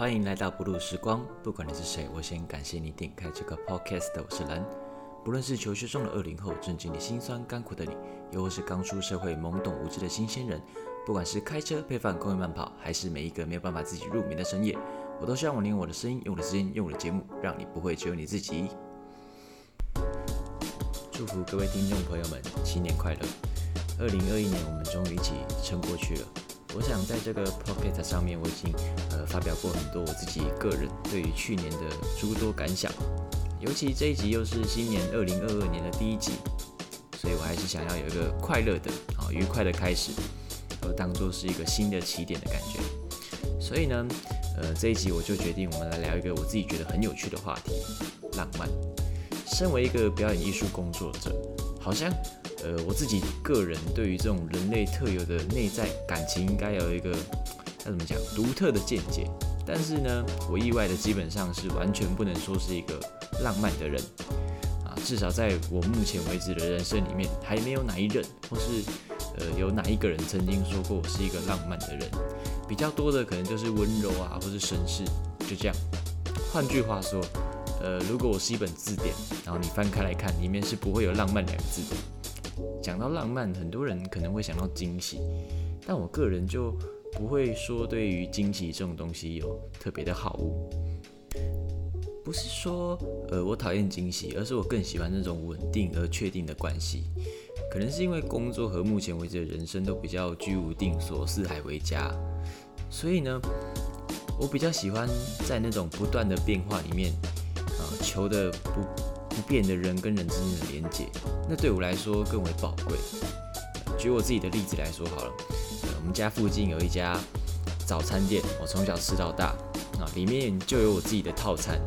欢迎来到不露时光。不管你是谁，我先感谢你点开这个 podcast。我是蓝。不论是求学中的二零后，正经历辛酸甘苦的你，又或是刚出社会懵懂无知的新鲜人，不管是开车、配饭、公园慢跑，还是每一个没有办法自己入眠的深夜，我都希望我用我的声音、用我的时间、用我的节目，让你不会只有你自己。祝福各位听众朋友们新年快乐！二零二一年，我们终于一起撑过去了。我想在这个 Pocket 上面，我已经呃发表过很多我自己个人对于去年的诸多感想，尤其这一集又是新年二零二二年的第一集，所以我还是想要有一个快乐的啊愉快的开始，而当做是一个新的起点的感觉。所以呢，呃这一集我就决定我们来聊一个我自己觉得很有趣的话题——浪漫。身为一个表演艺术工作者，好像。呃，我自己个人对于这种人类特有的内在感情，应该有一个要怎么讲独特的见解。但是呢，我意外的基本上是完全不能说是一个浪漫的人啊，至少在我目前为止的人生里面，还没有哪一任或是呃有哪一个人曾经说过我是一个浪漫的人。比较多的可能就是温柔啊，或是绅士，就这样。换句话说，呃，如果我是一本字典，然后你翻开来看，里面是不会有浪漫两个字的。讲到浪漫，很多人可能会想到惊喜，但我个人就不会说对于惊喜这种东西有特别的好恶。不是说呃我讨厌惊喜，而是我更喜欢那种稳定而确定的关系。可能是因为工作和目前为止的人生都比较居无定所、四海为家，所以呢，我比较喜欢在那种不断的变化里面啊求的不。不变的人跟人之间的连接，那对我来说更为宝贵。举我自己的例子来说好了，我们家附近有一家早餐店，我从小吃到大啊，里面就有我自己的套餐。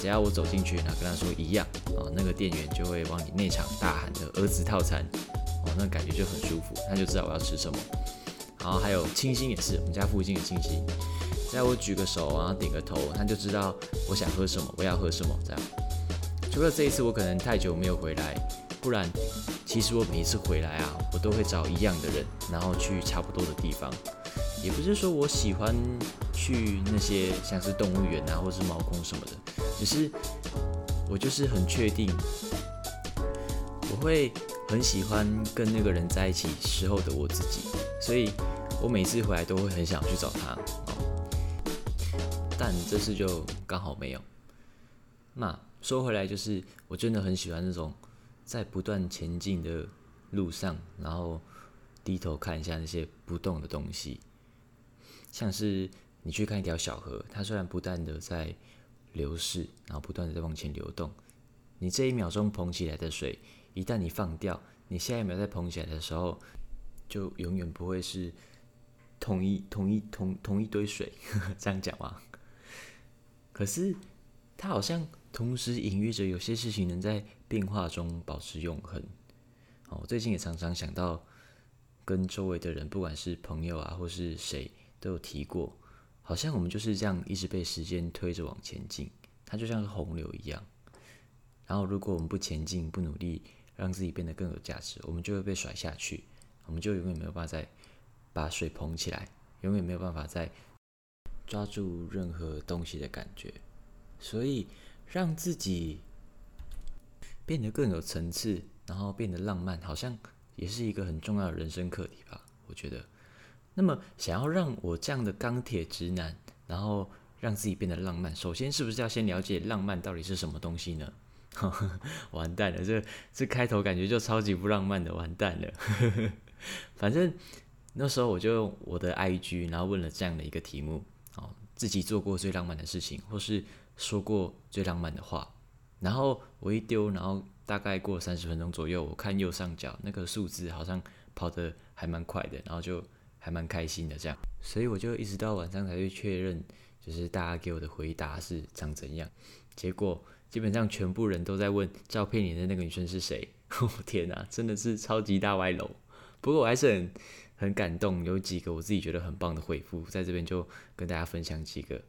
只要我走进去，然后跟他说一样啊，那个店员就会往你内场大喊的“儿子套餐”，哦，那感觉就很舒服，他就知道我要吃什么。然后还有清新也是，我们家附近的清新，只要我举个手，然后点个头，他就知道我想喝什么，我要喝什么这样。除了这一次我可能太久没有回来，不然其实我每次回来啊，我都会找一样的人，然后去差不多的地方。也不是说我喜欢去那些像是动物园啊，或是猫空什么的，只是我就是很确定，我会很喜欢跟那个人在一起时候的我自己，所以我每次回来都会很想去找他。但这次就刚好没有。那。说回来，就是我真的很喜欢那种在不断前进的路上，然后低头看一下那些不动的东西，像是你去看一条小河，它虽然不断的在流逝，然后不断的在往前流动，你这一秒钟捧起来的水，一旦你放掉，你下一秒再捧起来的时候，就永远不会是同一同一同同一堆水，呵 呵这样讲吗？可是它好像。同时隐喻着有些事情能在变化中保持永恒。哦，我最近也常常想到，跟周围的人，不管是朋友啊，或是谁，都有提过，好像我们就是这样一直被时间推着往前进，它就像是洪流一样。然后，如果我们不前进，不努力，让自己变得更有价值，我们就会被甩下去，我们就永远没有办法再把水捧起来，永远没有办法再抓住任何东西的感觉。所以。让自己变得更有层次，然后变得浪漫，好像也是一个很重要的人生课题吧？我觉得。那么，想要让我这样的钢铁直男，然后让自己变得浪漫，首先是不是要先了解浪漫到底是什么东西呢？完蛋了，这这开头感觉就超级不浪漫的，完蛋了。反正那时候我就用我的 IG，然后问了这样的一个题目：自己做过最浪漫的事情，或是。说过最浪漫的话，然后我一丢，然后大概过三十分钟左右，我看右上角那个数字好像跑得还蛮快的，然后就还蛮开心的这样，所以我就一直到晚上才去确认，就是大家给我的回答是长怎样。结果基本上全部人都在问照片里的那个女生是谁。我天哪，真的是超级大歪楼。不过我还是很很感动，有几个我自己觉得很棒的回复，在这边就跟大家分享几个。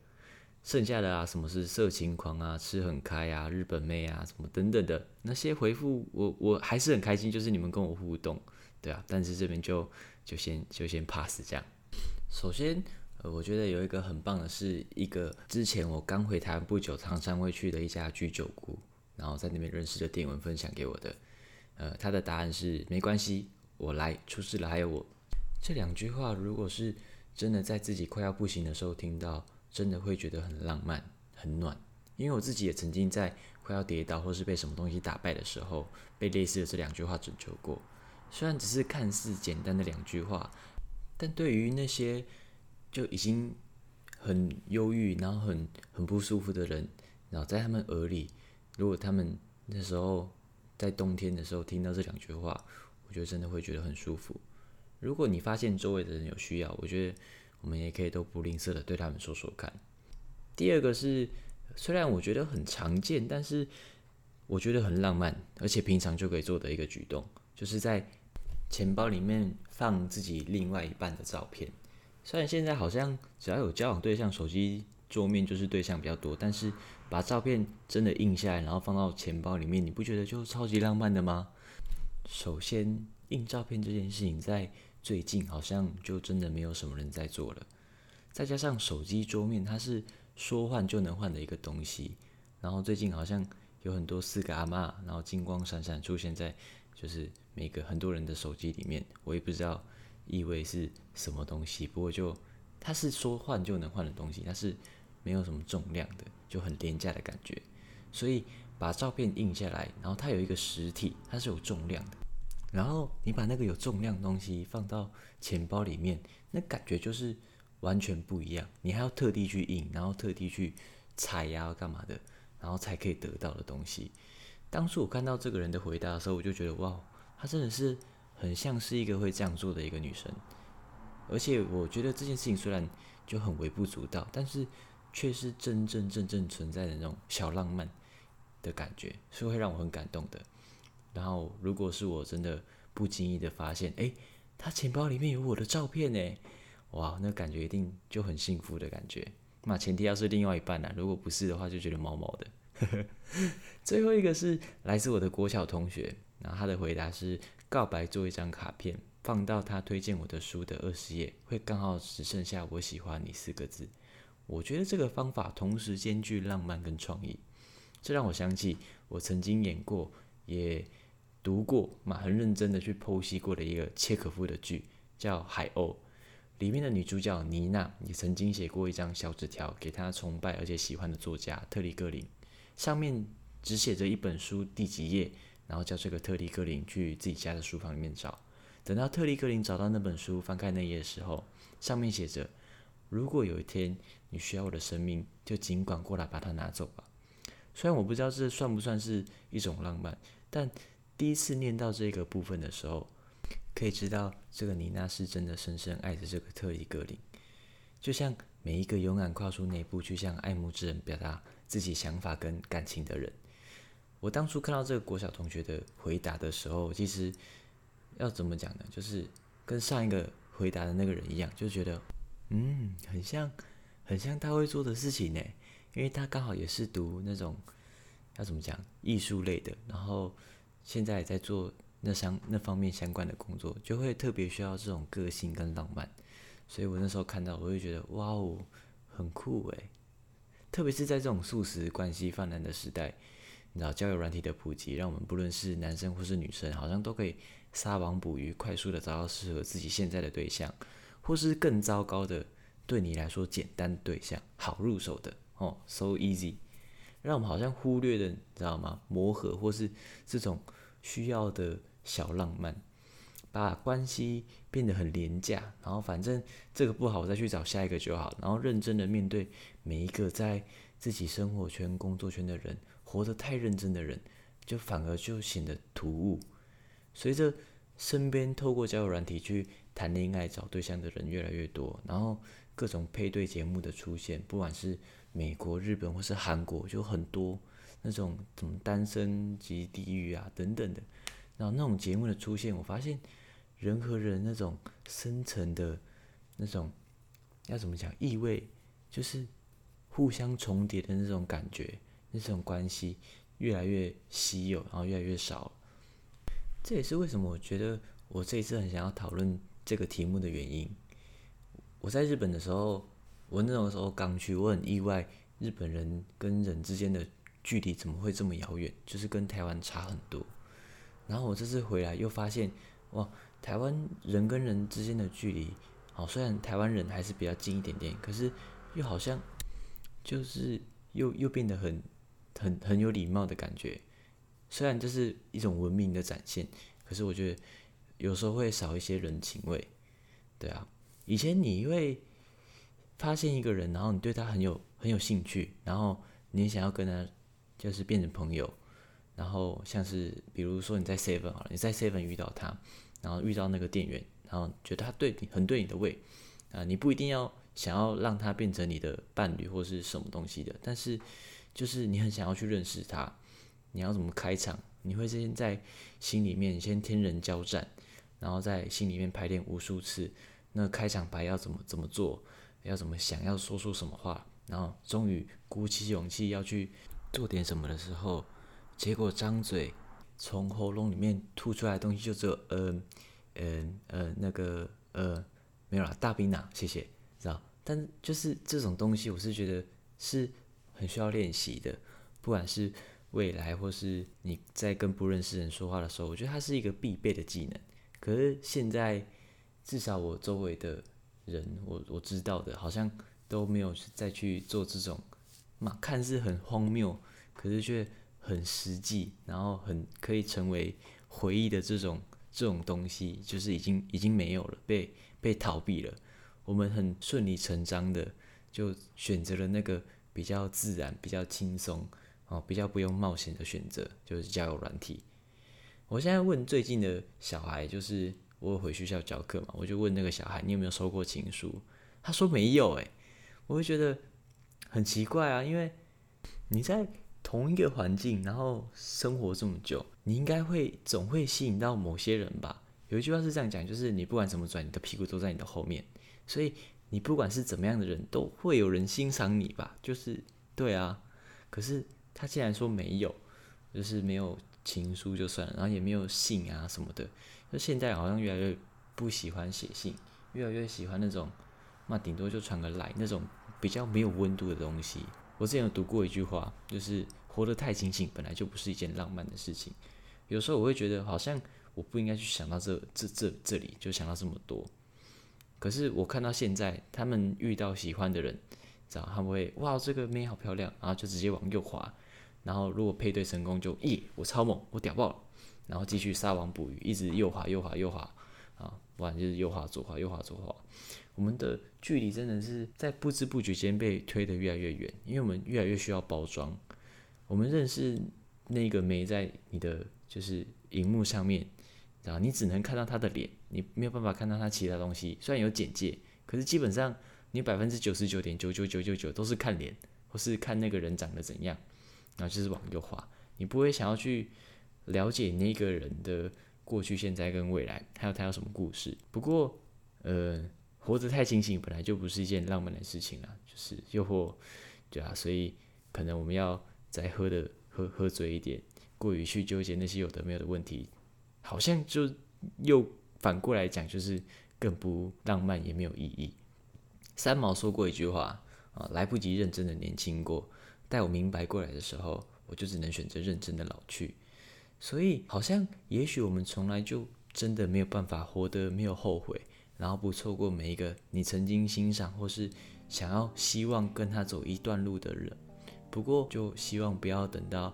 剩下的啊，什么是色情狂啊，吃很开啊，日本妹啊，什么等等的那些回复，我我还是很开心，就是你们跟我互动，对啊，但是这边就就先就先 pass 这样。首先，呃，我觉得有一个很棒的是，一个之前我刚回台湾不久，常常会去的一家居酒屋，然后在那边认识的店员分享给我的。呃，他的答案是没关系，我来，出事了还有我。这两句话，如果是真的在自己快要不行的时候听到，真的会觉得很浪漫、很暖。因为我自己也曾经在快要跌倒或是被什么东西打败的时候，被类似的这两句话拯救过。虽然只是看似简单的两句话，但对于那些就已经很忧郁，然后很很不舒服的人，然后在他们耳里，如果他们那时候在冬天的时候听到这两句话，我觉得真的会觉得很舒服。如果你发现周围的人有需要，我觉得我们也可以都不吝啬的对他们说说看。第二个是，虽然我觉得很常见，但是我觉得很浪漫，而且平常就可以做的一个举动，就是在钱包里面放自己另外一半的照片。虽然现在好像只要有交往对象，手机桌面就是对象比较多，但是把照片真的印下来，然后放到钱包里面，你不觉得就超级浪漫的吗？首先，印照片这件事情在最近好像就真的没有什么人在做了。再加上手机桌面它是说换就能换的一个东西，然后最近好像有很多四个阿妈，然后金光闪闪出现在就是每个很多人的手机里面，我也不知道。意味是什么东西？不过就它是说换就能换的东西，它是没有什么重量的，就很廉价的感觉。所以把照片印下来，然后它有一个实体，它是有重量的。然后你把那个有重量的东西放到钱包里面，那感觉就是完全不一样。你还要特地去印，然后特地去踩呀干嘛的，然后才可以得到的东西。当初我看到这个人的回答的时候，我就觉得哇，她真的是。很像是一个会这样做的一个女生，而且我觉得这件事情虽然就很微不足道，但是却是真真正正存在的那种小浪漫的感觉，是会让我很感动的。然后，如果是我真的不经意的发现，哎，他钱包里面有我的照片呢，哇，那感觉一定就很幸福的感觉。那前提要是另外一半呢，如果不是的话，就觉得毛毛的。最后一个是来自我的国小同学，然后他的回答是。告白做一张卡片，放到他推荐我的书的二十页，会刚好只剩下“我喜欢你”四个字。我觉得这个方法同时兼具浪漫跟创意，这让我想起我曾经演过、也读过、嘛很认真的去剖析过的一个切可夫的剧，叫《海鸥》。里面的女主角妮娜也曾经写过一张小纸条给她崇拜而且喜欢的作家特里格林，上面只写着一本书第几页。然后叫这个特里格林去自己家的书房里面找。等到特里格林找到那本书，翻开那页的时候，上面写着：“如果有一天你需要我的生命，就尽管过来把它拿走吧。”虽然我不知道这算不算是一种浪漫，但第一次念到这个部分的时候，可以知道这个妮娜是真的深深爱着这个特里格林，就像每一个勇敢跨出那一步去向爱慕之人表达自己想法跟感情的人。我当初看到这个国小同学的回答的时候，其实要怎么讲呢？就是跟上一个回答的那个人一样，就觉得嗯，很像，很像他会做的事情呢。因为他刚好也是读那种要怎么讲艺术类的，然后现在也在做那相那方面相关的工作，就会特别需要这种个性跟浪漫。所以我那时候看到，我就觉得哇哦，很酷诶。特别是在这种素食关系泛滥的时代。你知道交友软体的普及，让我们不论是男生或是女生，好像都可以撒网捕鱼，快速的找到适合自己现在的对象，或是更糟糕的，对你来说简单对象，好入手的哦，so easy，让我们好像忽略了，你知道吗？磨合或是这种需要的小浪漫，把关系变得很廉价，然后反正这个不好，我再去找下一个就好，然后认真的面对每一个在自己生活圈、工作圈的人。活得太认真的人，就反而就显得突兀。随着身边透过交友软体去谈恋爱、找对象的人越来越多，然后各种配对节目的出现，不管是美国、日本或是韩国，就很多那种什么单身级地狱啊等等的。然后那种节目的出现，我发现人和人那种深层的那种要怎么讲意味，就是互相重叠的那种感觉。那种关系越来越稀有，然后越来越少。这也是为什么我觉得我这一次很想要讨论这个题目的原因。我在日本的时候，我那种时候刚去，我很意外，日本人跟人之间的距离怎么会这么遥远？就是跟台湾差很多。然后我这次回来又发现，哇，台湾人跟人之间的距离，哦，虽然台湾人还是比较近一点点，可是又好像就是又又变得很很很有礼貌的感觉。虽然这是一种文明的展现，可是我觉得有时候会少一些人情味。对啊，以前你会发现一个人，然后你对他很有很有兴趣，然后你想要跟他就是变成朋友。然后像是比如说你在 Seven 好了，你在 Seven 遇到他，然后遇到那个店员，然后觉得他对你很对你的胃，啊，你不一定要想要让他变成你的伴侣或是什么东西的，但是就是你很想要去认识他，你要怎么开场？你会先在心里面先天人交战，然后在心里面排练无数次，那开场白要怎么怎么做，要怎么想要说出什么话，然后终于鼓起勇气要去做点什么的时候。结果张嘴，从喉咙里面吐出来的东西就只有嗯嗯呃那个呃没有啦，大冰拿，谢谢，知道？但就是这种东西，我是觉得是很需要练习的，不管是未来或是你在跟不认识人说话的时候，我觉得它是一个必备的技能。可是现在至少我周围的人，我我知道的，好像都没有再去做这种嘛，看似很荒谬，可是却。很实际，然后很可以成为回忆的这种这种东西，就是已经已经没有了，被被逃避了。我们很顺理成章的就选择了那个比较自然、比较轻松哦，比较不用冒险的选择，就是交友软体。我现在问最近的小孩，就是我回学校教课嘛，我就问那个小孩，你有没有收过情书？他说没有，诶，我会觉得很奇怪啊，因为你在。同一个环境，然后生活这么久，你应该会总会吸引到某些人吧？有一句话是这样讲，就是你不管怎么转，你的屁股都在你的后面，所以你不管是怎么样的人，都会有人欣赏你吧？就是对啊。可是他既然说没有，就是没有情书就算了，然后也没有信啊什么的。就现在好像越来越不喜欢写信，越来越喜欢那种，那顶多就传个来那种比较没有温度的东西。我之前有读过一句话，就是活得太清醒本来就不是一件浪漫的事情。有时候我会觉得，好像我不应该去想到这这这这里，就想到这么多。可是我看到现在，他们遇到喜欢的人，知道他们会哇，这个妹好漂亮，然后就直接往右滑。然后如果配对成功，就咦，我超猛，我屌爆了。然后继续撒网捕鱼，一直右滑右滑右滑，啊，不然就是右滑左滑右滑左滑。我们的距离真的是在不知不觉间被推得越来越远，因为我们越来越需要包装。我们认识那个没在你的就是荧幕上面，然后你只能看到他的脸，你没有办法看到他其他东西。虽然有简介，可是基本上你百分之九十九点九九九九九都是看脸，或是看那个人长得怎样，然后就是往右滑。你不会想要去了解那个人的过去、现在跟未来，还有他有什么故事。不过，呃。活得太清醒本来就不是一件浪漫的事情啊，就是诱惑，对啊，所以可能我们要再喝的喝喝醉一点，过于去纠结那些有的没有的问题，好像就又反过来讲，就是更不浪漫也没有意义。三毛说过一句话啊，来不及认真的年轻过，待我明白过来的时候，我就只能选择认真的老去。所以好像也许我们从来就真的没有办法活得没有后悔。然后不错过每一个你曾经欣赏或是想要希望跟他走一段路的人。不过就希望不要等到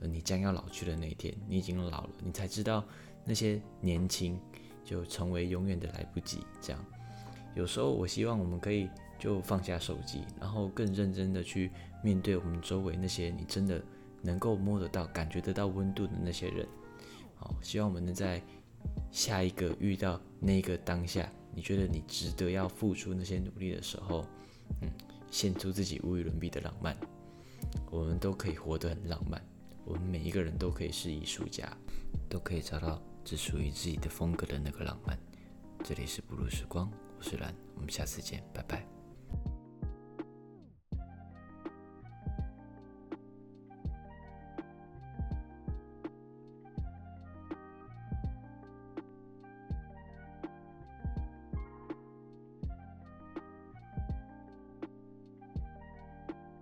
你将要老去的那一天，你已经老了，你才知道那些年轻就成为永远的来不及。这样，有时候我希望我们可以就放下手机，然后更认真的去面对我们周围那些你真的能够摸得到、感觉得到温度的那些人。好，希望我们能在下一个遇到那个当下。你觉得你值得要付出那些努力的时候，嗯，献出自己无与伦比的浪漫，我们都可以活得很浪漫。我们每一个人都可以是艺术家，都可以找到只属于自己的风格的那个浪漫。这里是不露时光，我是蓝，我们下次见，拜拜。